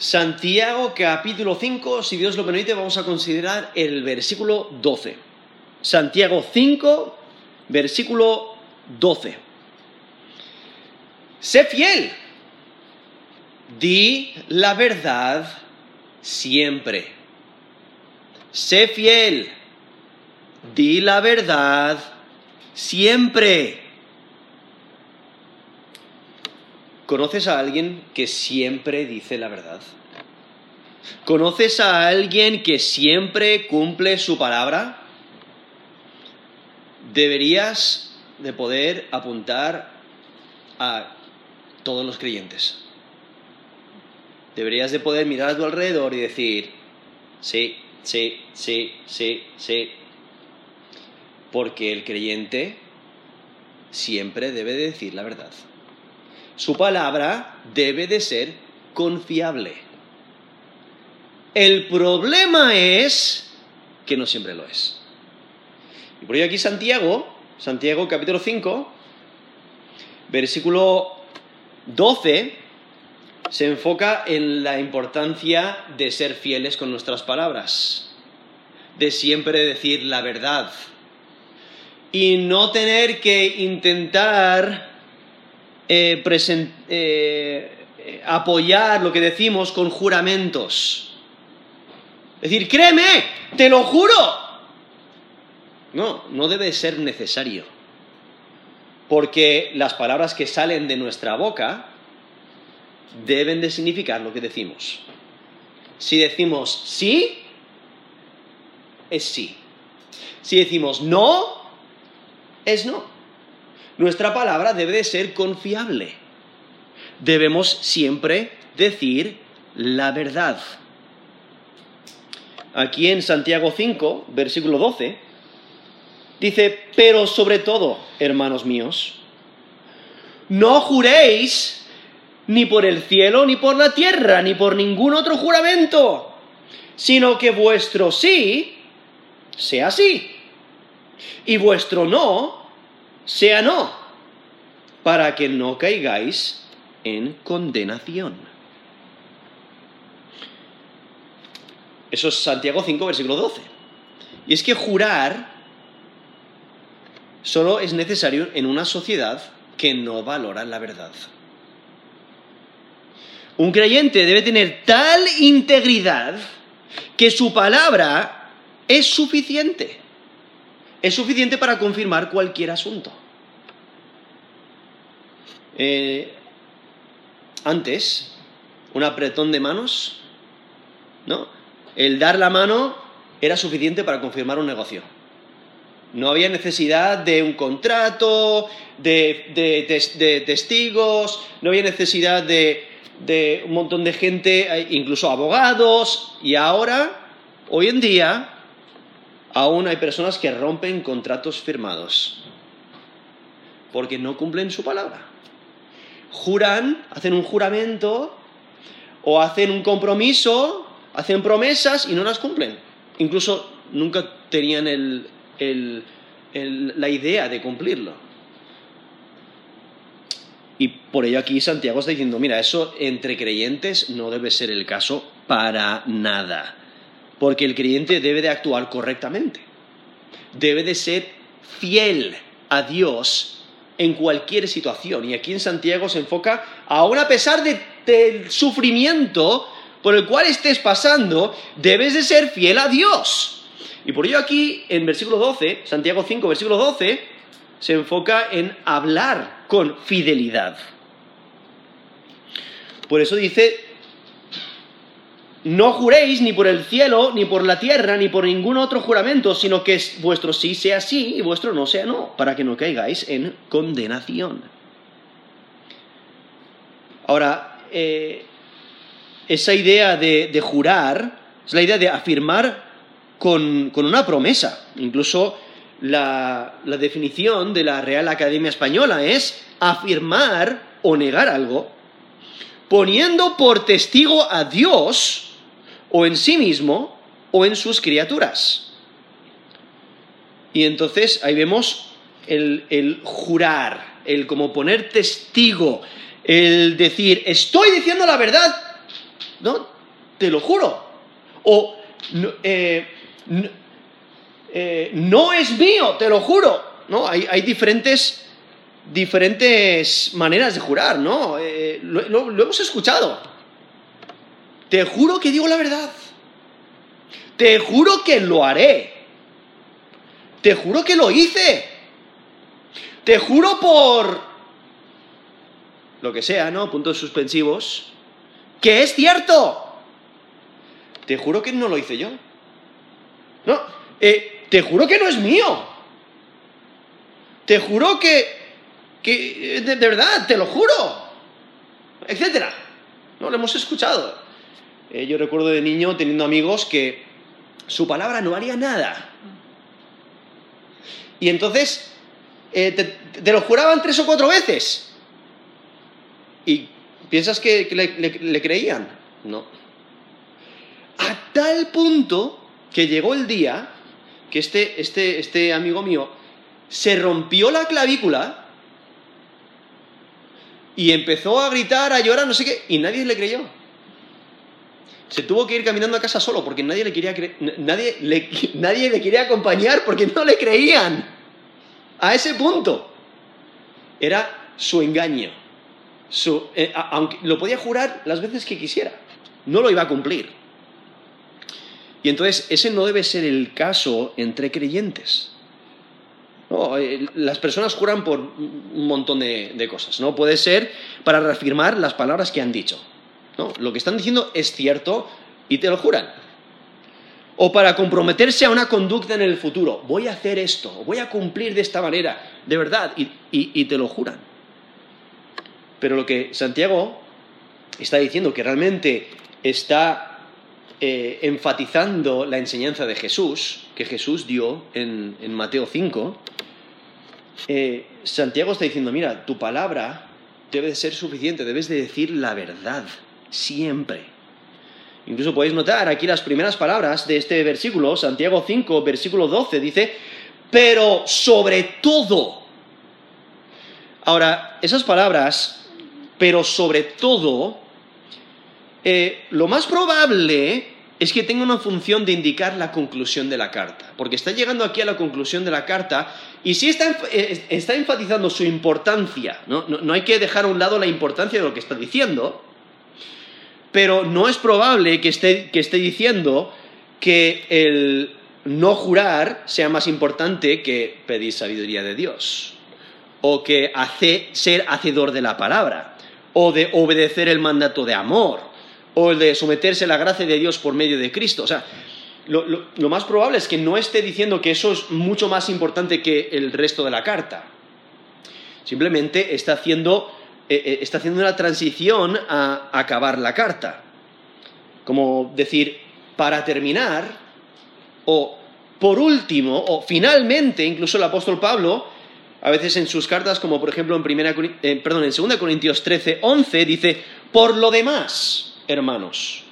Santiago capítulo 5, si Dios lo permite, vamos a considerar el versículo 12. Santiago 5, versículo 12. Sé fiel, di la verdad siempre. Sé fiel, di la verdad siempre. ¿Conoces a alguien que siempre dice la verdad? ¿Conoces a alguien que siempre cumple su palabra? Deberías de poder apuntar a todos los creyentes. Deberías de poder mirar a tu alrededor y decir, sí, sí, sí, sí, sí. Porque el creyente siempre debe de decir la verdad. Su palabra debe de ser confiable. El problema es que no siempre lo es. Y por ello aquí Santiago, Santiago capítulo 5, versículo 12, se enfoca en la importancia de ser fieles con nuestras palabras, de siempre decir la verdad y no tener que intentar eh, eh, apoyar lo que decimos con juramentos. Es decir, créeme, te lo juro. No, no debe ser necesario. Porque las palabras que salen de nuestra boca deben de significar lo que decimos. Si decimos sí, es sí. Si decimos no, es no. Nuestra palabra debe de ser confiable. Debemos siempre decir la verdad. Aquí en Santiago 5, versículo 12, dice, pero sobre todo, hermanos míos, no juréis ni por el cielo, ni por la tierra, ni por ningún otro juramento, sino que vuestro sí sea sí, y vuestro no sea no, para que no caigáis en condenación. Eso es Santiago 5, versículo 12. Y es que jurar solo es necesario en una sociedad que no valora la verdad. Un creyente debe tener tal integridad que su palabra es suficiente. Es suficiente para confirmar cualquier asunto. Eh, antes, un apretón de manos, ¿no? El dar la mano era suficiente para confirmar un negocio. No había necesidad de un contrato, de, testigos, no había necesidad de, de un montón de gente, incluso abogados, y ahora, hoy en día, aún hay personas que rompen contratos firmados porque no cumplen su palabra. Juran, hacen un juramento o hacen un compromiso, hacen promesas y no las cumplen. Incluso nunca tenían la idea de cumplirlo. Y por ello aquí Santiago está diciendo, mira, eso entre creyentes no debe ser el caso para nada porque el creyente debe de actuar correctamente. Debe de ser fiel a Dios en cualquier situación. Y aquí en Santiago se enfoca, aún a pesar del sufrimiento por el cual estés pasando, debes de ser fiel a Dios. Y por ello aquí, en versículo 12, Santiago 5, versículo 12, se enfoca en hablar con fidelidad. Por eso dice, no juréis ni por el cielo, ni por la tierra, ni por ningún otro juramento, sino que vuestro sí sea sí y vuestro no sea no, para que no caigáis en condenación. Ahora, eh, esa idea de, jurar es la idea de afirmar con, una promesa. Incluso la, la definición de la Real Academia Española es afirmar o negar algo poniendo por testigo a Dios o en sí mismo o en sus criaturas. Y entonces ahí vemos el, jurar, el como poner testigo, el decir, estoy diciendo la verdad no, te lo juro. O eh, eh, no, es mío, te lo juro. ¿no? Hay, hay diferentes, diferentes maneras de jurar, ¿no? Eh, lo hemos escuchado. Te juro que digo la verdad. Te juro que lo haré. Te juro que lo hice. Te juro por lo que sea, ¿no? Puntos suspensivos. Que es cierto. Te juro que no lo hice yo. No, eh, te juro que no es mío. Te juro que, que de, verdad, te lo juro. Etcétera. No lo hemos escuchado. Eh, yo recuerdo de niño teniendo amigos que su palabra no haría nada. Y entonces eh, te, lo juraban tres o cuatro veces. ¿Y piensas que, le, creían? No. A tal punto que llegó el día que este, este, este amigo mío se rompió la clavícula y empezó a gritar, a llorar, no sé qué, y nadie le creyó. Se tuvo que ir caminando a casa solo porque nadie le quería, nadie nadie le quería acompañar porque no le creían. A ese punto. Era su engaño. Eh, aunque lo podía jurar las veces que quisiera. No lo iba a cumplir. Y entonces ese no debe ser el caso entre creyentes. Eh, las personas juran por un montón de, cosas. ¿no? Puede ser para reafirmar las palabras que han dicho. ¿No? Lo que están diciendo es cierto y te lo juran o para comprometerse a una conducta en el futuro. Voy a hacer esto, voy a cumplir de esta manera, de verdad, y, te lo juran. Pero lo que Santiago está diciendo, que realmente está eh, enfatizando la enseñanza de Jesús, que Jesús dio en, Mateo 5, eh, Santiago está diciendo, mira, tu palabra debe de ser suficiente, debes de decir la verdad, siempre. Incluso podéis notar aquí las primeras palabras de este versículo, Santiago 5, versículo 12, dice, pero sobre todo. Ahora, esas palabras, pero sobre todo, eh, lo más probable es que tenga una función de indicar la conclusión de la carta, porque está llegando aquí a la conclusión de la carta y sí está, eh, enfatizando su importancia, no hay que dejar a un lado la importancia de lo que está diciendo, pero no es probable que esté, diciendo que el no jurar sea más importante que pedir sabiduría de Dios, o que ser hacedor de la palabra, o de obedecer el mandato de amor, o el de someterse a la gracia de Dios por medio de Cristo. O sea, lo, más probable es que no esté diciendo que eso es mucho más importante que el resto de la carta. Simplemente está haciendo eh, eh, está haciendo una transición a acabar la carta. Como decir, para terminar, o por último, o finalmente, incluso el apóstol Pablo, a veces en sus cartas, como por ejemplo en, primera, eh, perdón, en 2 Corintios 13, 11, dice, por lo demás, hermanos.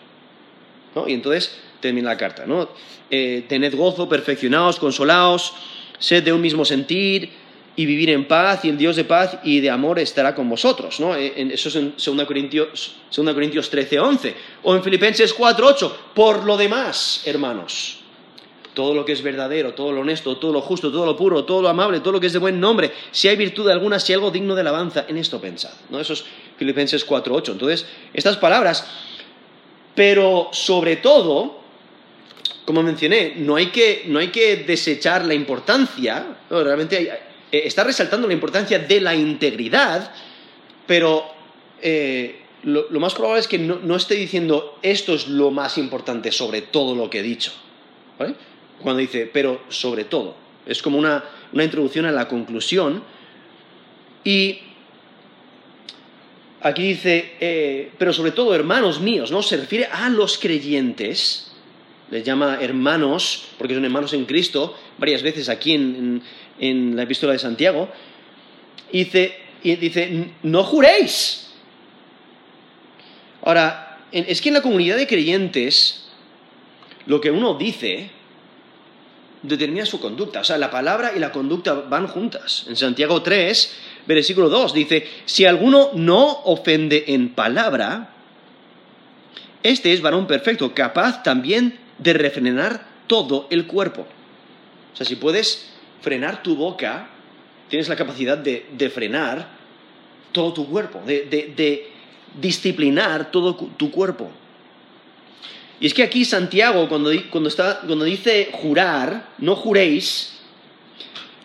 Y entonces termina la carta, ¿no? tened gozo, perfeccionaos, consolaos, sed de un mismo sentir, y vivir en paz, y el Dios de paz y de amor estará con vosotros. ¿no? Eh, eso es en 2 Corintios, 2 Corintios 13, 11. O en Filipenses 4, 8. Por lo demás, hermanos, todo lo que es verdadero, todo lo honesto, todo lo justo, todo lo puro, todo lo amable, todo lo que es de buen nombre, si hay virtud alguna, si hay algo digno de alabanza, en esto pensad. ¿no? Eso es Filipenses 4, 8. Entonces, estas palabras, pero sobre todo, como mencioné, no hay que, no hay que desechar la importancia, realmente hay, eh, está resaltando la importancia de la integridad, pero eh, lo, más probable es que no, esté diciendo esto es lo más importante sobre todo lo que he dicho. Cuando dice, pero sobre todo. Es como una, introducción a la conclusión. Y aquí dice, eh, pero sobre todo, hermanos míos, ¿no? Se refiere a los creyentes, les llama hermanos, porque son hermanos en Cristo, varias veces aquí en la epístola de Santiago, dice, dice no juréis. Ahora, es que en la comunidad de creyentes, lo que uno dice determina su conducta. O sea, la palabra y la conducta van juntas. En Santiago 3, versículo 2, dice, si alguno no ofende en palabra, Este es varón perfecto, capaz también de refrenar todo el cuerpo. O sea, si puedes frenar tu boca, tienes la capacidad de, frenar todo tu cuerpo, de, disciplinar todo tu cuerpo. Y es que aquí Santiago, cuando, cuando dice jurar, no juréis,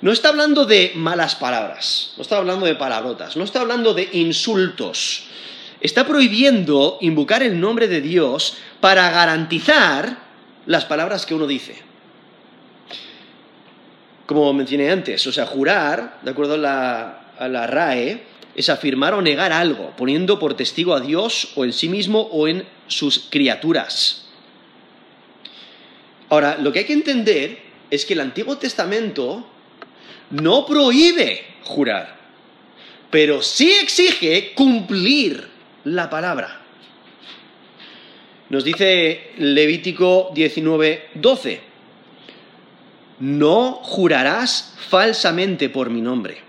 no está hablando de malas palabras, no está hablando de palabrotas, no está hablando de insultos. Está prohibiendo invocar el nombre de Dios para garantizar las palabras que uno dice. Como mencioné antes, o sea, jurar, de acuerdo a la, a la RAE, es afirmar o negar algo, poniendo por testigo a Dios o en sí mismo o en sus criaturas. Ahora, lo que hay que entender es que el Antiguo Testamento no prohíbe jurar, pero sí exige cumplir la palabra. Nos dice Levítico 19, 12, no jurarás falsamente por mi nombre,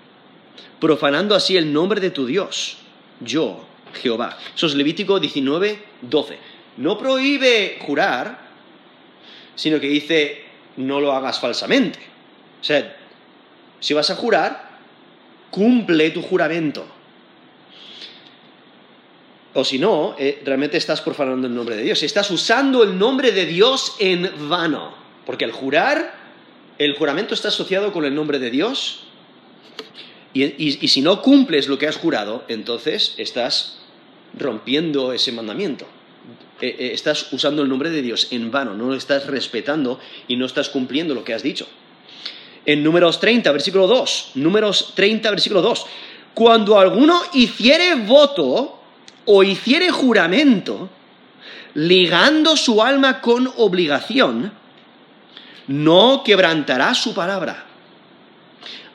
profanando así el nombre de tu Dios, yo, Jehová. Eso es Levítico 19, 12. No prohíbe jurar, sino que dice, no lo hagas falsamente. O sea, si vas a jurar, cumple tu juramento. O si no, eh, realmente estás profanando el nombre de Dios. Estás usando el nombre de Dios en vano. Porque al jurar, el juramento está asociado con el nombre de Dios. Y, si no cumples lo que has jurado, entonces estás rompiendo ese mandamiento. Eh, eh, estás usando el nombre de Dios en vano, no lo estás respetando y no estás cumpliendo lo que has dicho. En números 30, versículo 2, números 30, versículo 2, cuando alguno hiciere voto o hiciere juramento, ligando su alma con obligación, no quebrantará su palabra.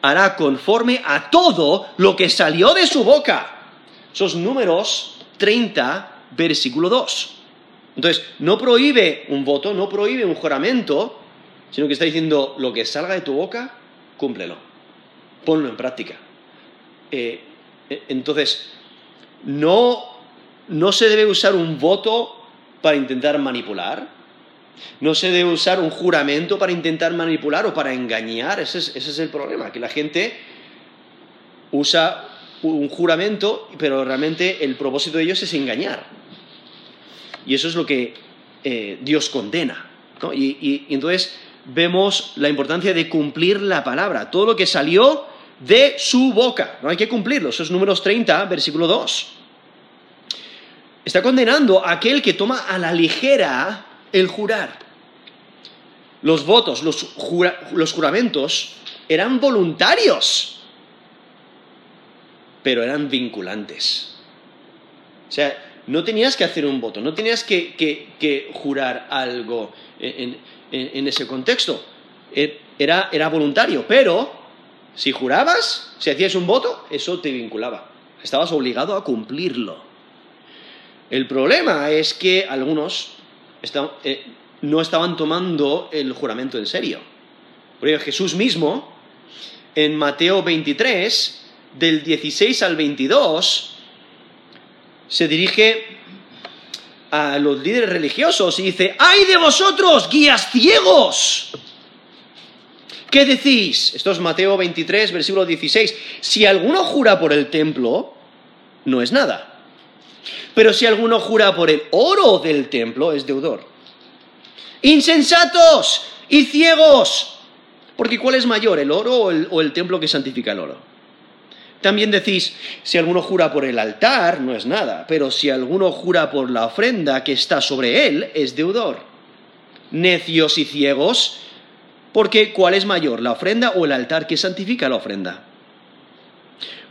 Hará conforme a todo lo que salió de su boca. Esos números 30, versículo 2. Entonces, no prohíbe un voto, no prohíbe un juramento, sino que está diciendo lo que salga de tu boca, cúmplelo. Ponlo en práctica. Eh, eh, entonces, no no se debe usar un voto para intentar manipular. No se debe usar un juramento para intentar manipular o para engañar. Ese es, el problema, que la gente usa un juramento, pero realmente el propósito de ellos es engañar. Y eso es lo que eh, Dios condena. Y, entonces vemos la importancia de cumplir la palabra. Todo lo que salió de su boca. No hay que cumplirlo. Eso es números 30, versículo 2. Está condenando a aquel que toma a la ligera el jurar. Los votos, los, juramentos eran voluntarios, pero eran vinculantes. O sea, no tenías que hacer un voto, no tenías que, jurar algo en, ese contexto. E, era, era voluntario, pero si jurabas, si hacías un voto, eso te vinculaba. Estabas obligado a cumplirlo. El problema es que algunos eh, no estaban tomando el juramento en serio. Por ello, Jesús mismo, en Mateo 23, del 16 al 22, se dirige a los líderes religiosos y dice, ¡ay de vosotros, guías ciegos! ¿Qué decís? Esto es Mateo 23, versículo 16. Si alguno jura por el templo, no es nada pero si alguno jura por el oro del templo, es deudor. Insensatos y ciegos. Porque ¿cuál es mayor, el oro o el, templo que santifica el oro? También decís, si alguno jura por el altar, no es nada, pero si alguno jura por la ofrenda que está sobre él, es deudor. Necios y ciegos, porque ¿cuál es mayor, la ofrenda o el altar que santifica la ofrenda?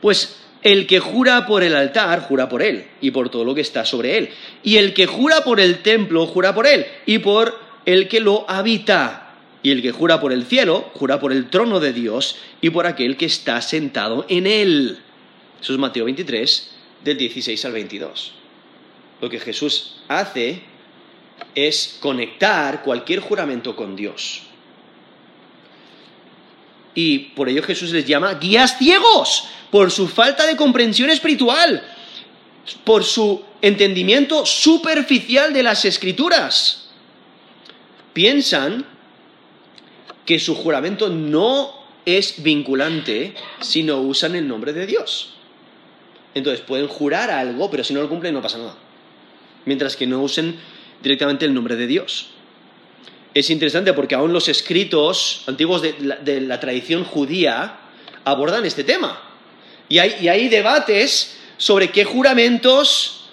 Pues el que jura por el altar, jura por él y por todo lo que está sobre él. Y el que jura por el templo, jura por él y por el que lo habita. Y el que jura por el cielo, jura por el trono de Dios y por aquel que está sentado en él. Eso es Mateo 23, del 16 al 22. Lo que Jesús hace es conectar cualquier juramento con Dios. Y por ello Jesús les llama guías ciegos, por su falta de comprensión espiritual. por su entendimiento superficial de las escrituras. Piensan que su juramento no es vinculante si no usan el nombre de Dios. Entonces pueden jurar algo, pero si no lo cumplen no pasa nada. Mientras que no usen directamente el nombre de Dios. Es interesante porque aún los escritos antiguos de la, tradición judía abordan este tema. Y hay, debates sobre qué juramentos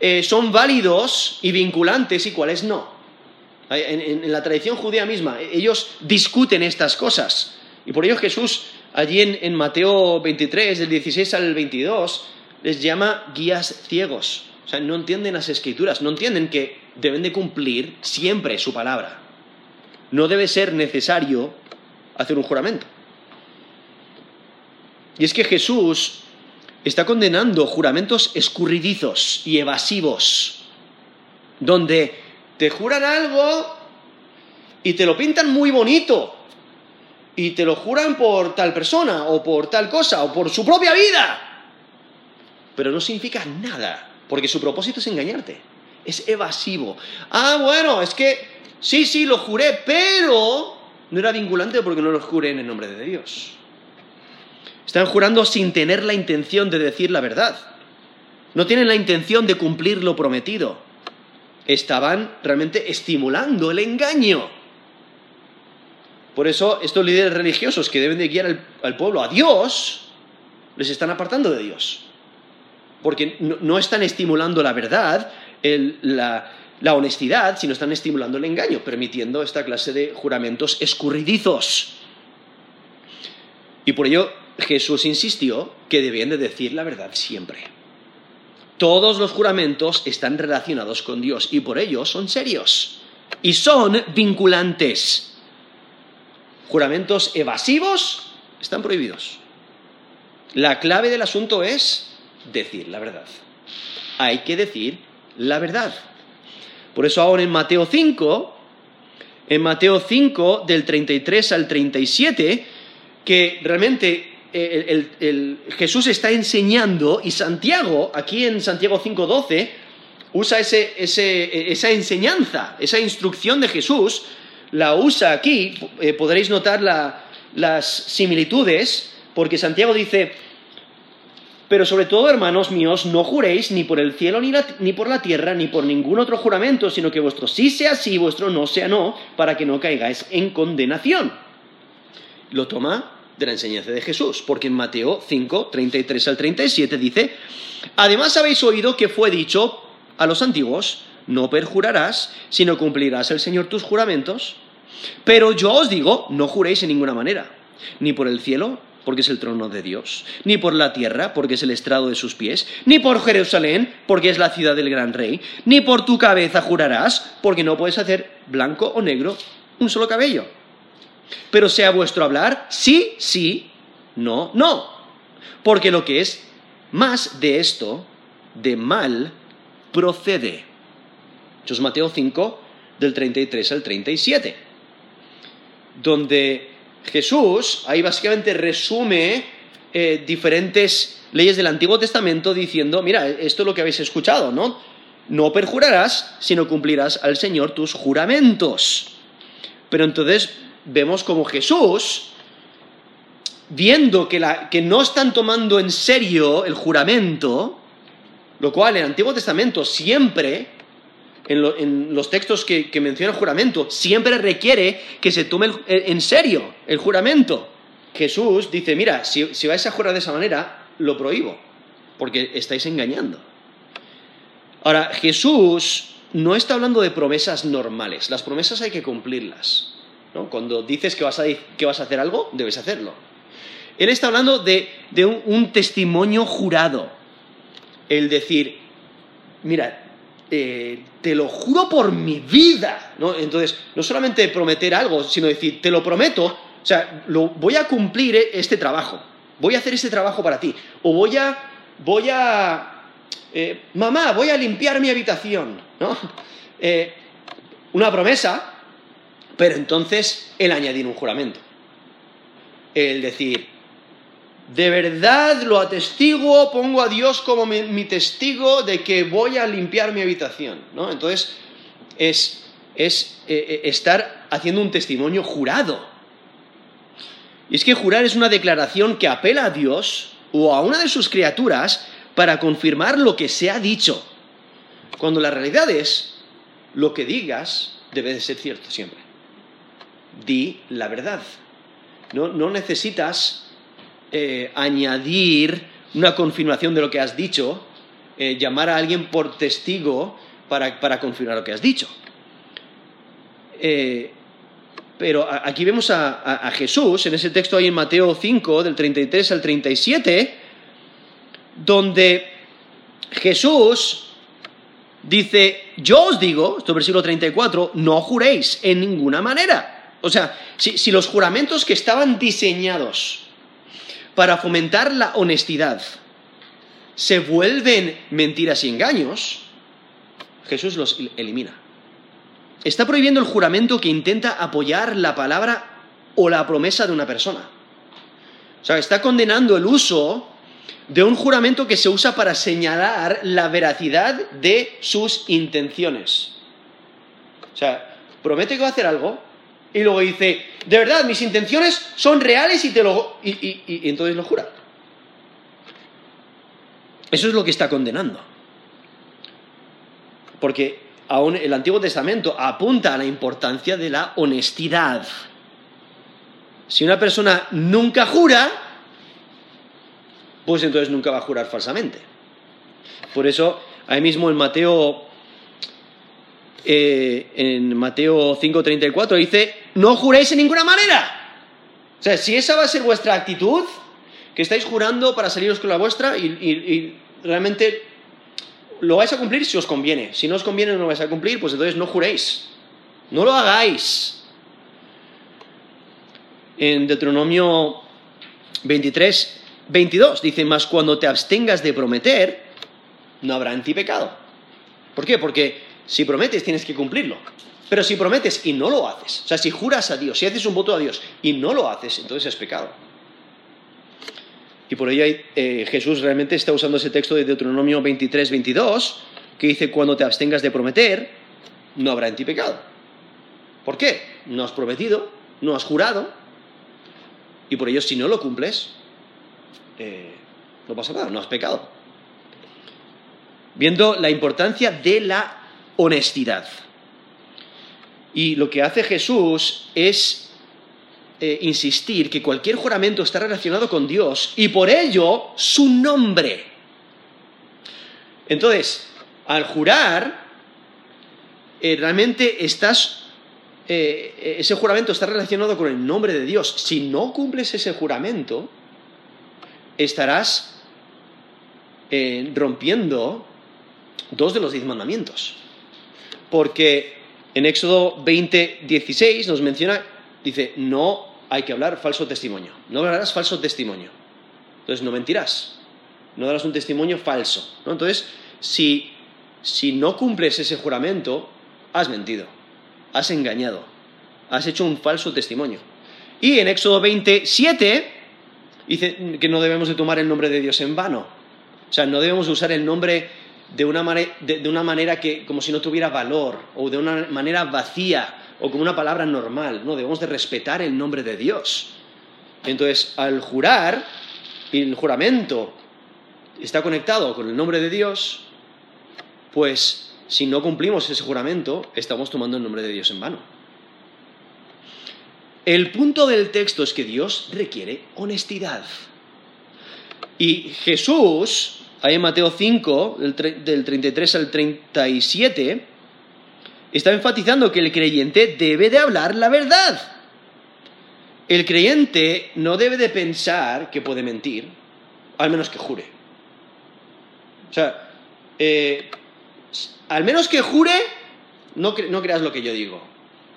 eh, son válidos y vinculantes y cuáles no. En, la tradición judía misma, ellos discuten estas cosas. Y por ello Jesús, allí en, en Mateo 23, del 16 al 22, les llama guías ciegos. O sea, no entienden las escrituras, no entienden que deben de cumplir siempre su palabra. No debe ser necesario hacer un juramento. Y es que Jesús está condenando juramentos escurridizos y evasivos, donde te juran algo y te lo pintan muy bonito, y te lo juran por tal persona, o por tal cosa, o por su propia vida, pero no significa nada porque su propósito es engañarte. Es evasivo. Ah, bueno, es que sí, sí, lo juré, pero no era vinculante porque no lo juré en el nombre de Dios. Están jurando sin tener la intención de decir la verdad. No tienen la intención de cumplir lo prometido. Estaban realmente estimulando el engaño. Por eso estos líderes religiosos que deben de guiar al, pueblo a Dios, les están apartando de Dios porque no, están estimulando la verdad, la, honestidad, sino están estimulando el engaño, permitiendo esta clase de juramentos escurridizos. Y por ello Jesús insistió que debían de decir la verdad siempre. Todos los juramentos están relacionados con Dios y por ello son serios y son vinculantes. Juramentos evasivos están prohibidos. La clave del asunto es decir la verdad. Hay que decir la verdad. Por eso ahora en Mateo 5, en Mateo 5 del 33 al 37, que realmente Jesús está enseñando y Santiago, aquí en Santiago 5.12, usa esa enseñanza, esa instrucción de Jesús, la usa aquí, eh, podréis notar las similitudes, porque Santiago dice, pero sobre todo, hermanos míos, no juréis ni por el cielo ni, por la tierra ni por ningún otro juramento, sino que vuestro sí sea sí, vuestro no sea no, para que no caigáis en condenación. Lo toma de la enseñanza de Jesús, porque en Mateo 5, 33 al 37 dice, además habéis oído que fue dicho a los antiguos, no perjurarás, sino cumplirás el Señor tus juramentos, pero yo os digo, no juréis en ninguna manera, ni por el cielo, porque es el trono de Dios, ni por la tierra, porque es el estrado de sus pies, ni por Jerusalén, porque es la ciudad del gran rey, ni por tu cabeza jurarás, porque no puedes hacer blanco o negro un solo cabello. Pero sea vuestro hablar sí, sí, no, no. Porque lo que es más de esto, de mal, procede. Esto Mateo 5, del 33 al 37, donde Jesús ahí básicamente resume eh, diferentes leyes del Antiguo Testamento diciendo, mira, esto es lo que habéis escuchado, ¿no? No perjurarás, sino cumplirás al Señor tus juramentos. Pero entonces vemos como Jesús, viendo que, que no están tomando en serio el juramento, lo cual en el Antiguo Testamento siempre en, los textos que, menciona el juramento, siempre requiere que se tome en serio el juramento. Jesús dice, mira, si, si vais a jurar de esa manera, lo prohíbo, porque estáis engañando. Ahora, Jesús no está hablando de promesas normales, las promesas hay que cumplirlas. Cuando dices que vas, a, que vas a hacer algo, debes hacerlo. Él está hablando de, un, testimonio jurado, el decir, mira, eh, te lo juro por mi vida, ¿no? Entonces, no solamente prometer algo, sino decir, te lo prometo, o sea, lo, voy a cumplir este trabajo, voy a hacer este trabajo para ti, o voy a, voy a, eh, mamá, voy a limpiar mi habitación, ¿no? Eh, una promesa, pero entonces el añadir un juramento, el decir, de verdad lo atestiguo, pongo a Dios como mi, mi testigo de que voy a limpiar mi habitación, ¿no? Entonces, es, es eh, eh, estar haciendo un testimonio jurado. Y es que jurar es una declaración que apela a Dios o a una de sus criaturas para confirmar lo que se ha dicho. Cuando la realidad es, lo que digas debe de ser cierto siempre. Di la verdad. No, no necesitas eh, añadir una confirmación de lo que has dicho, eh, llamar a alguien por testigo para, para confirmar lo que has dicho. Eh, pero aquí vemos a, Jesús, en ese texto ahí en Mateo 5, del 33 al 37, donde Jesús dice, yo os digo, esto es versículo 34, no juréis en ninguna manera. O sea, si, los juramentos que estaban diseñados para fomentar la honestidad se vuelven mentiras y engaños, Jesús los elimina. Está prohibiendo el juramento que intenta apoyar la palabra o la promesa de una persona. O sea, está condenando el uso de un juramento que se usa para señalar la veracidad de sus intenciones. O sea, promete que va a hacer algo y luego dice, de verdad, mis intenciones son reales y te lo... y, entonces lo jura. Eso es lo que está condenando. Porque aún el Antiguo Testamento apunta a la importancia de la honestidad. Si una persona nunca jura, pues entonces nunca va a jurar falsamente. Por eso, ahí mismo en Mateo, eh, en Mateo 5:34 dice, no juréis en ninguna manera. O sea, si esa va a ser vuestra actitud, que estáis jurando para saliros con la vuestra y, realmente lo vais a cumplir si os conviene. Si no os conviene no lo vais a cumplir, pues entonces no juréis. No lo hagáis. En Deuteronomio 23, 22 dice, más cuando te abstengas de prometer, no habrá en ti pecado. ¿Por qué? Porque si prometes tienes que cumplirlo. Pero si prometes y no lo haces, o sea, si juras a Dios, si haces un voto a Dios y no lo haces, entonces es pecado. Y por ello eh, Jesús realmente está usando ese texto de Deuteronomio 23, 22, que dice, cuando te abstengas de prometer, no habrá en ti pecado. ¿Por qué? No has prometido, no has jurado, y por ello si no lo cumples, eh, no pasa nada, no has pecado. Viendo la importancia de la honestidad. Y lo que hace Jesús es eh, insistir que cualquier juramento está relacionado con Dios y por ello su nombre. Entonces, al jurar, eh, realmente estás, eh, ese juramento está relacionado con el nombre de Dios. Si no cumples ese juramento, estarás rompiendo dos de los diez mandamientos. Porque en Éxodo 20, 16 nos menciona, dice, no hay que hablar falso testimonio. No hablarás falso testimonio. Entonces no mentirás. No darás un testimonio falso. ¿no? Entonces, si, si no cumples ese juramento, has mentido. Has engañado. Has hecho un falso testimonio. Y en Éxodo 27 dice que no debemos de tomar el nombre de Dios en vano. O sea, no debemos usar el nombre de una, de una manera que como si no tuviera valor o de una manera vacía o como una palabra normal. No, debemos de respetar el nombre de Dios. Entonces, al jurar, y el juramento está conectado con el nombre de Dios, pues si no cumplimos ese juramento, estamos tomando el nombre de Dios en vano. El punto del texto es que Dios requiere honestidad. Y Jesús, ahí en Mateo 5, del 33 al 37, está enfatizando que el creyente debe de hablar la verdad. El creyente no debe de pensar que puede mentir, al menos que jure. O sea, eh, al menos que jure, no, no, creas lo que yo digo.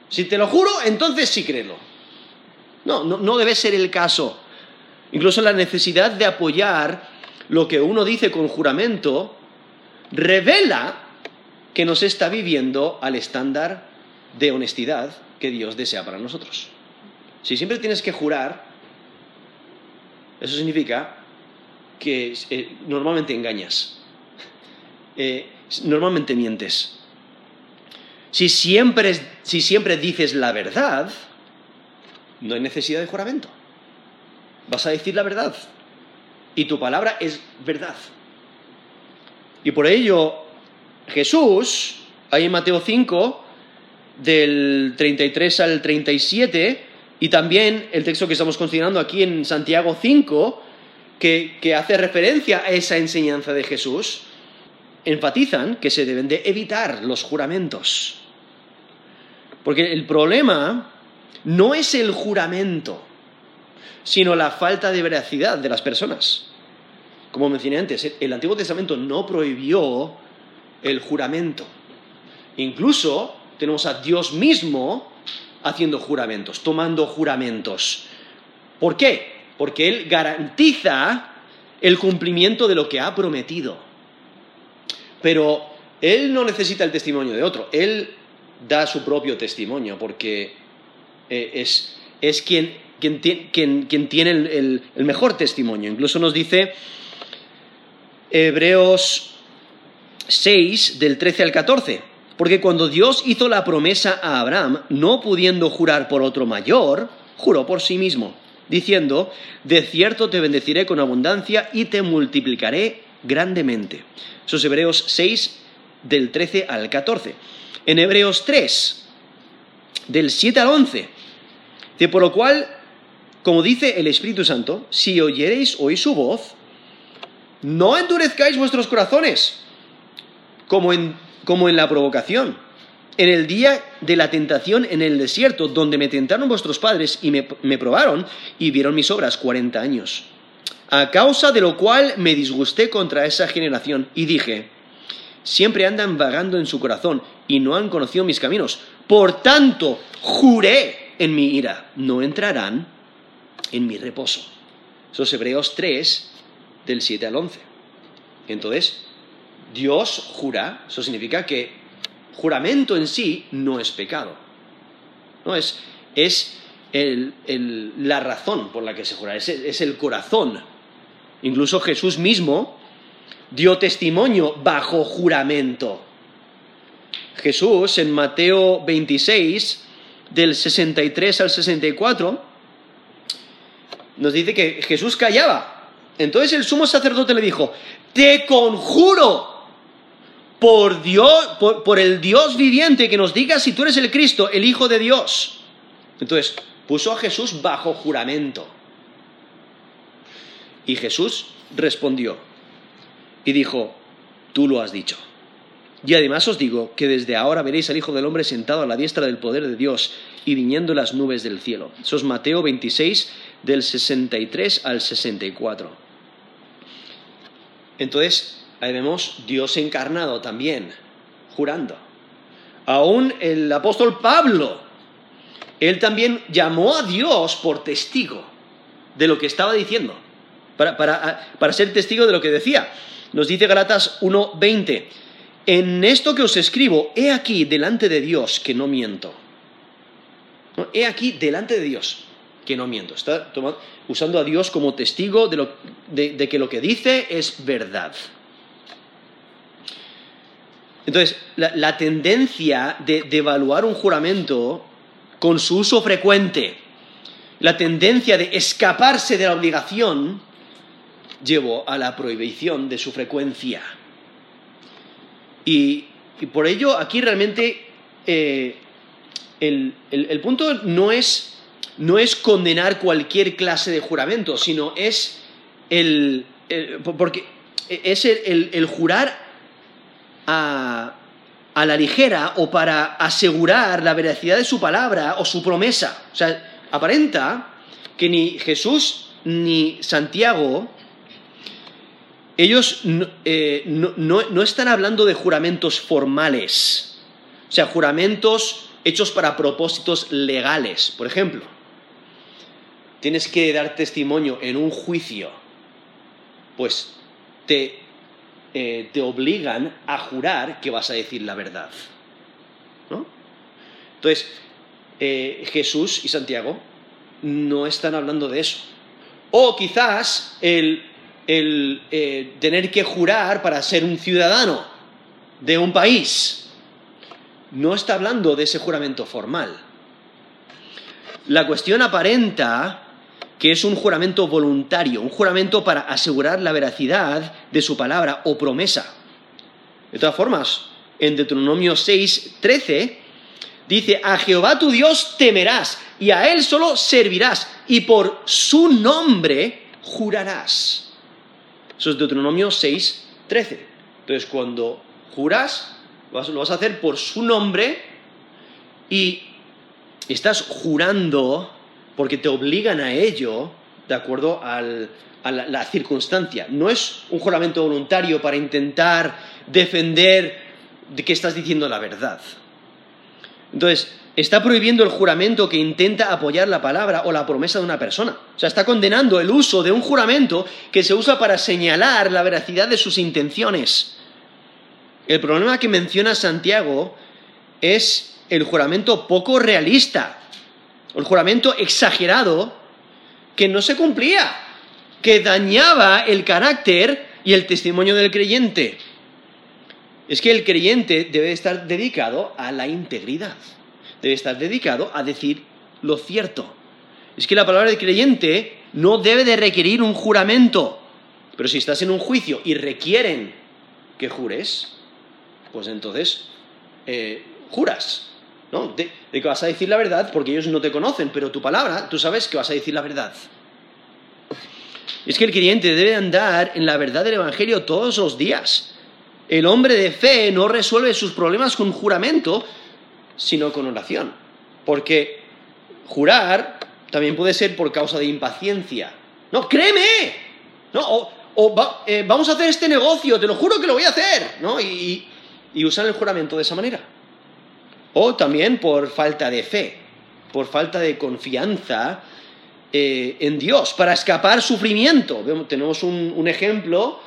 Si te lo juro, entonces sí créelo. No, no, no debe ser el caso. Incluso la necesidad de apoyar lo que uno dice con juramento revela que nos está viviendo al estándar de honestidad que Dios desea para nosotros. Si siempre tienes que jurar, eso significa que eh, normalmente engañas, eh, normalmente mientes. Si siempre, si siempre dices la verdad, no hay necesidad de juramento. Vas a decir la verdad. Y tu palabra es verdad. Y por ello, Jesús, ahí en Mateo 5, del 33 al 37, y también el texto que estamos considerando aquí en Santiago 5, que, que hace referencia a esa enseñanza de Jesús, enfatizan que se deben de evitar los juramentos. Porque el problema no es el juramento, sino la falta de veracidad de las personas. Como mencioné antes, el Antiguo Testamento no prohibió el juramento. Incluso tenemos a Dios mismo haciendo juramentos, tomando juramentos. ¿Por qué? Porque Él garantiza el cumplimiento de lo que ha prometido. Pero Él no necesita el testimonio de otro, Él da su propio testimonio porque eh, es, quien, tiene el, el mejor testimonio. Incluso nos dice Hebreos 6 del 13 al 14. Porque cuando Dios hizo la promesa a Abraham, no pudiendo jurar por otro mayor, juró por sí mismo, diciendo, de cierto te bendeciré con abundancia y te multiplicaré grandemente. Eso es Hebreos 6 del 13 al 14. En Hebreos 3, del 7 al 11, de por lo cual, como dice el Espíritu Santo, si oyereis hoy su voz, no endurezcáis vuestros corazones, como en como en la provocación. En el día de la tentación en el desierto, donde me tentaron vuestros padres y me, probaron y vieron mis obras cuarenta años. A causa de lo cual me disgusté contra esa generación y dije, siempre andan vagando en su corazón y no han conocido mis caminos. Por tanto, juré en mi ira, no entrarán en mi reposo. Esos Hebreos 3, del 7 al 11. Entonces, Dios jura, eso significa que juramento en sí no es pecado. No es, es la razón por la que se jura, es, es el corazón. Incluso Jesús mismo dio testimonio bajo juramento. Jesús en Mateo 26, del 63 al 64, nos dice que Jesús callaba. Entonces el sumo sacerdote le dijo, te conjuro por Dios, por, el Dios viviente que nos diga si tú eres el Cristo, el Hijo de Dios. Entonces, puso a Jesús bajo juramento. Y Jesús respondió y dijo, tú lo has dicho. Y además os digo que desde ahora veréis al Hijo del Hombre sentado a la diestra del poder de Dios y viniendo las nubes del cielo. Eso es Mateo 26, del 63 al 64. Entonces, ahí vemos Dios encarnado también, jurando. Aún el apóstol Pablo, él también llamó a Dios por testigo de lo que estaba diciendo, para, ser testigo de lo que decía. Nos dice Galatas 1:20, en esto que os escribo, he aquí delante de Dios que no miento. He aquí delante de Dios que no miento. Está usando a Dios como testigo de que lo que dice es verdad. Entonces, la, tendencia de, evaluar un juramento con su uso frecuente, la tendencia de escaparse de la obligación, llevó a la prohibición de su frecuencia. Y, por ello, aquí realmente eh, el, punto no es, condenar cualquier clase de juramento, sino es el, porque es el jurar a, la ligera o para asegurar la veracidad de su palabra o su promesa. O sea, aparenta que ni Jesús ni Santiago, ellos eh, no, están hablando de juramentos formales, o sea, juramentos hechos para propósitos legales. Por ejemplo, tienes que dar testimonio en un juicio, pues te eh, te obligan a jurar que vas a decir la verdad. ¿no? Entonces, eh, Jesús y Santiago no están hablando de eso. O quizás el, el, eh, tener que jurar para ser un ciudadano de un país. No está hablando de ese juramento formal. La cuestión aparenta que es un juramento voluntario, un juramento para asegurar la veracidad de su palabra o promesa. De todas formas, en Deuteronomio 6, 13, dice, a Jehová tu Dios temerás y a Él solo servirás y por su nombre jurarás. Eso es Deuteronomio 6, 13. Entonces, cuando juras, lo vas a hacer por su nombre y estás jurando porque te obligan a ello de acuerdo a la, circunstancia. No es un juramento voluntario para intentar defender de que estás diciendo la verdad. Entonces, está prohibiendo el juramento que intenta apoyar la palabra o la promesa de una persona. O sea, está condenando el uso de un juramento que se usa para señalar la veracidad de sus intenciones. El problema que menciona Santiago es el juramento poco realista el juramento exagerado que no se cumplía, que dañaba el carácter y el testimonio del creyente. Es que el creyente debe estar dedicado a la integridad, debe estar dedicado a decir lo cierto. Es que la palabra de creyente no debe de requerir un juramento, pero si estás en un juicio y requieren que jures, pues entonces eh, juras. ¿No? De, que vas a decir la verdad porque ellos no te conocen, pero tu palabra, tú sabes que vas a decir la verdad. Es que el creyente debe andar en la verdad del Evangelio todos los días. El hombre de fe no resuelve sus problemas con juramento, sino con oración. Porque jurar también puede ser por causa de impaciencia. No, créeme. No, o, eh, vamos a hacer este negocio, te lo juro que lo voy a hacer. ¿no? Y, y usar el juramento de esa manera. O también por falta de fe, por falta de confianza eh, en Dios, para escapar sufrimiento. Tenemos un, ejemplo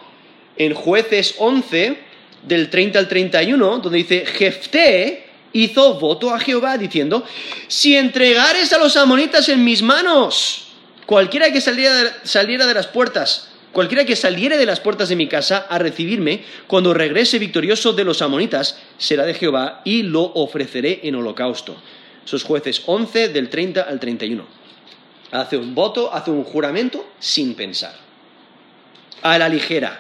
en jueces 11, del 30 al 31, donde dice, Jefté hizo voto a Jehová diciendo, si entregares a los amonitas en mis manos, cualquiera que saliera de las puertas Cualquiera que saliere de las puertas de mi casa a recibirme, cuando regrese victorioso de los amonitas, será de Jehová y lo ofreceré en holocausto. Esos jueces 11 del 30 al 31. Hace un voto, hace un juramento sin pensar. A la ligera.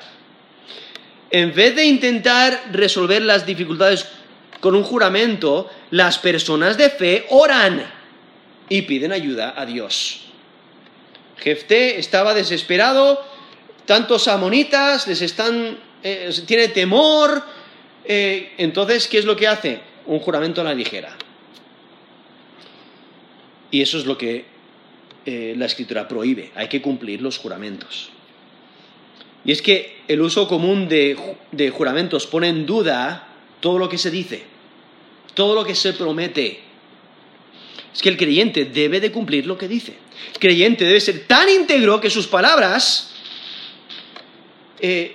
En vez de intentar resolver las dificultades con un juramento, las personas de fe oran y piden ayuda a Dios. Jefté estaba desesperado tantos amonitas, les están, eh, tiene temor. Eh, entonces, ¿qué es lo que hace? Un juramento a la ligera. Y eso es lo que eh, la escritura prohíbe. Hay que cumplir los juramentos. Y es que el uso común de, de juramentos pone en duda todo lo que se dice, todo lo que se promete. Es que el creyente debe de cumplir lo que dice. El creyente debe ser tan íntegro que sus palabras eh,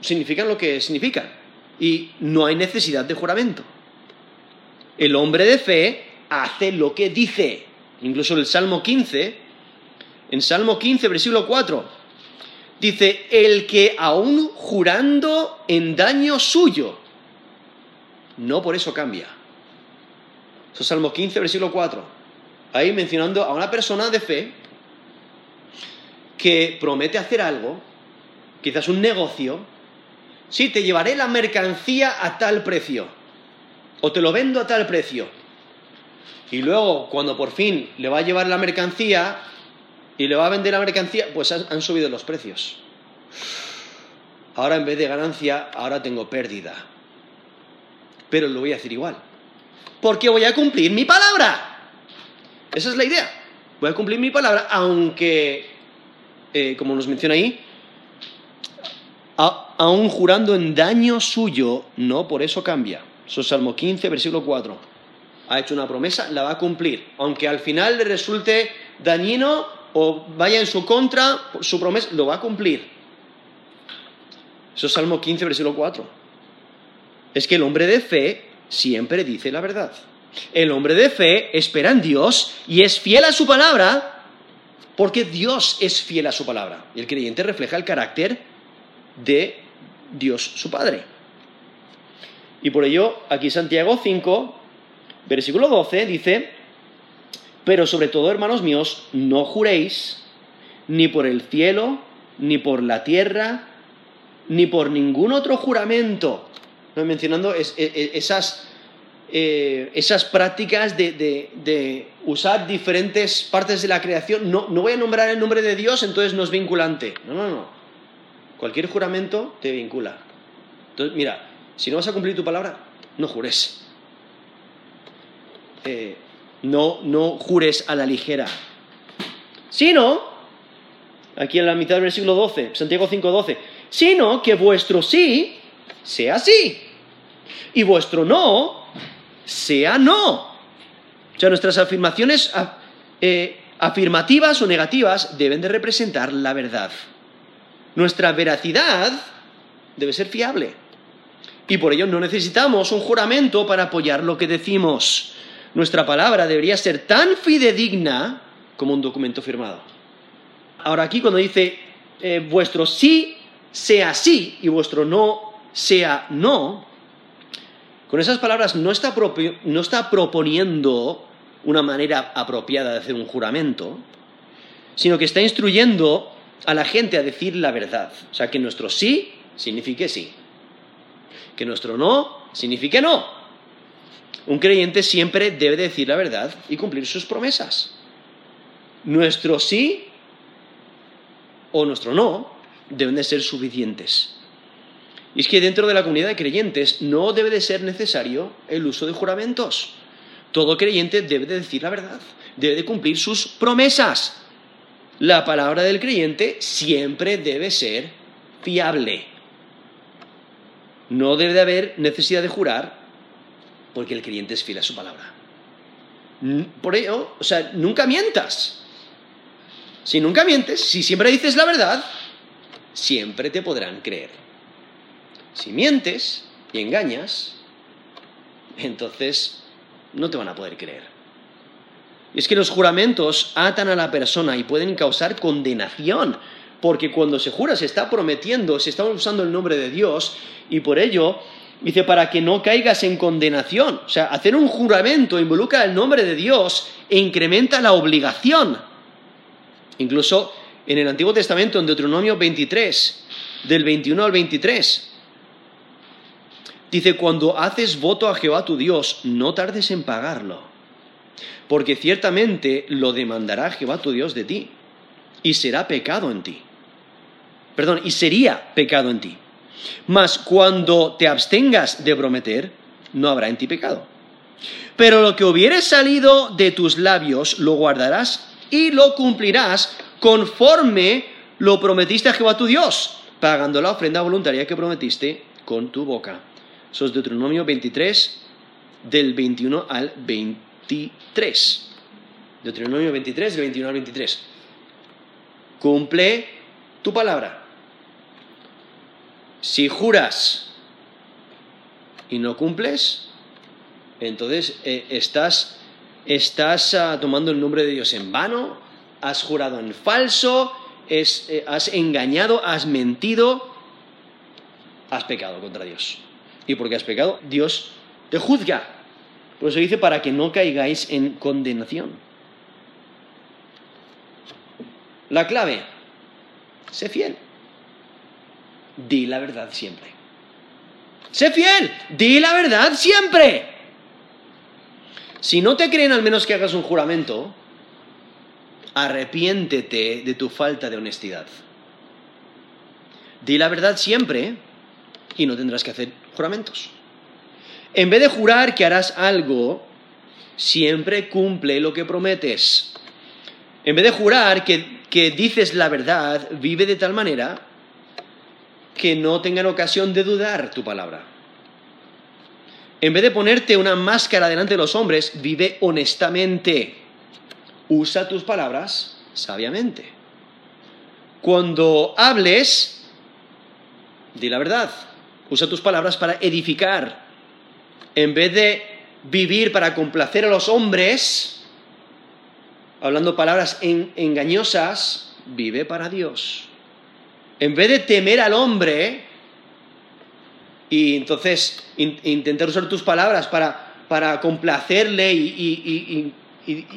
significan lo que significan. Y no hay necesidad de juramento. El hombre de fe hace lo que dice. Incluso el Salmo 15, en Salmo 15, versículo 4, dice, el que aún jurando en daño suyo, no por eso cambia. Eso es Salmo 15, versículo 4. Ahí mencionando a una persona de fe que promete hacer algo quizás un negocio, sí, te llevaré la mercancía a tal precio, o te lo vendo a tal precio. Y luego, cuando por fin le va a llevar la mercancía y le va a vender la mercancía, pues han, subido los precios. Ahora en vez de ganancia, ahora tengo pérdida. Pero lo voy a hacer igual. Porque voy a cumplir mi palabra. Esa es la idea. Voy a cumplir mi palabra, aunque, eh, como nos menciona ahí, aún jurando en daño suyo, no por eso cambia. Eso es Salmo 15, versículo 4. Ha hecho una promesa, la va a cumplir. Aunque al final le resulte dañino o vaya en su contra, su promesa lo va a cumplir. Eso es Salmo 15, versículo 4. Es que el hombre de fe siempre dice la verdad. El hombre de fe espera en Dios y es fiel a su palabra porque Dios es fiel a su palabra. Y el creyente refleja el carácter de Dios su Padre. Y por ello, aquí Santiago 5, versículo 12, dice, pero sobre todo, hermanos míos, no juréis ni por el cielo, ni por la tierra, ni por ningún otro juramento. Mencionando esas, eh, esas prácticas de, usar diferentes partes de la creación. No, no voy a nombrar el nombre de Dios, entonces no es vinculante. No, no, no. Cualquier juramento te vincula. Entonces, mira, si no vas a cumplir tu palabra, no jures. Eh, no, no jures a la ligera. Sino, aquí en la mitad del versículo 12, Santiago 5:12, sino que vuestro sí sea sí y vuestro no sea no. O sea, nuestras afirmaciones eh, afirmativas o negativas deben de representar la verdad. Nuestra veracidad debe ser fiable. Y por ello no necesitamos un juramento para apoyar lo que decimos. Nuestra palabra debería ser tan fidedigna como un documento firmado. Ahora aquí cuando dice eh, vuestro sí sea sí y vuestro no sea no, con esas palabras no está, no está proponiendo una manera apropiada de hacer un juramento, sino que está instruyendo a la gente a decir la verdad. O sea, que nuestro sí signifique sí, que nuestro no signifique no. Un creyente siempre debe decir la verdad y cumplir sus promesas. Nuestro sí o nuestro no deben de ser suficientes. Y es que dentro de la comunidad de creyentes no debe de ser necesario el uso de juramentos. Todo creyente debe de decir la verdad, debe de cumplir sus promesas. La palabra del creyente siempre debe ser fiable. No debe de haber necesidad de jurar porque el creyente es fiel a su palabra. Por ello, o sea, nunca mientas. Si nunca mientes, si siempre dices la verdad, siempre te podrán creer. Si mientes y engañas, entonces no te van a poder creer. Es que los juramentos atan a la persona y pueden causar condenación, porque cuando se jura se está prometiendo, se está usando el nombre de Dios, y por ello dice, para que no caigas en condenación. O sea, hacer un juramento involucra el nombre de Dios e incrementa la obligación. Incluso en el Antiguo Testamento, en Deuteronomio 23, del 21 al 23, dice, cuando haces voto a Jehová tu Dios, no tardes en pagarlo, porque ciertamente lo demandará Jehová tu Dios de ti, y será pecado en ti. Perdón, y sería pecado en ti. Mas cuando te abstengas de prometer, no habrá en ti pecado. Pero lo que hubiere salido de tus labios, lo guardarás y lo cumplirás conforme lo prometiste a Jehová tu Dios, pagando la ofrenda voluntaria que prometiste con tu boca. Eso es Deuteronomio 23, del 21 al 23. Deuteronomio 23, del 21 al 23. Cumple tu palabra. Si juras y no cumples, entonces eh, estás, estás ah, tomando el nombre de Dios en vano, has jurado en falso, eh, has engañado, has mentido, has pecado contra Dios. Y porque has pecado, Dios te juzga. Por eso dice, para que no caigáis en condenación. La clave, sé fiel. Di la verdad siempre. Sé fiel, di la verdad siempre. Si no te creen al menos que hagas un juramento, arrepiéntete de tu falta de honestidad. Di la verdad siempre y no tendrás que hacer juramentos. En vez de jurar que harás algo, siempre cumple lo que prometes. En vez de jurar que, que dices la verdad, vive de tal manera que no tengan ocasión de dudar tu palabra. En vez de ponerte una máscara delante de los hombres, vive honestamente usa tus palabras sabiamente. Cuando hables, di la verdad. Usa tus palabras para edificar. En vez de vivir para complacer a los hombres, hablando palabras engañosas, vive para Dios. En vez de temer al hombre y entonces intentar usar tus palabras para, complacerle y,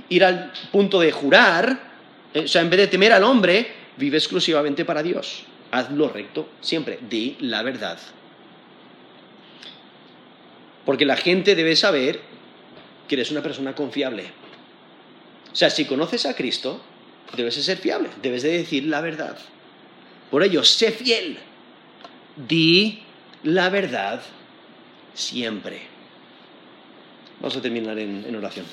ir al punto de jurar, eh, o sea, en vez de temer al hombre, vive exclusivamente para Dios. Haz lo recto, siempre, di la verdad. Porque la gente debe saber que eres una persona confiable. O sea, si conoces a Cristo, debes de ser fiable, debes de decir la verdad. Por ello, sé fiel. Di la verdad siempre. Vamos a terminar en, en oración.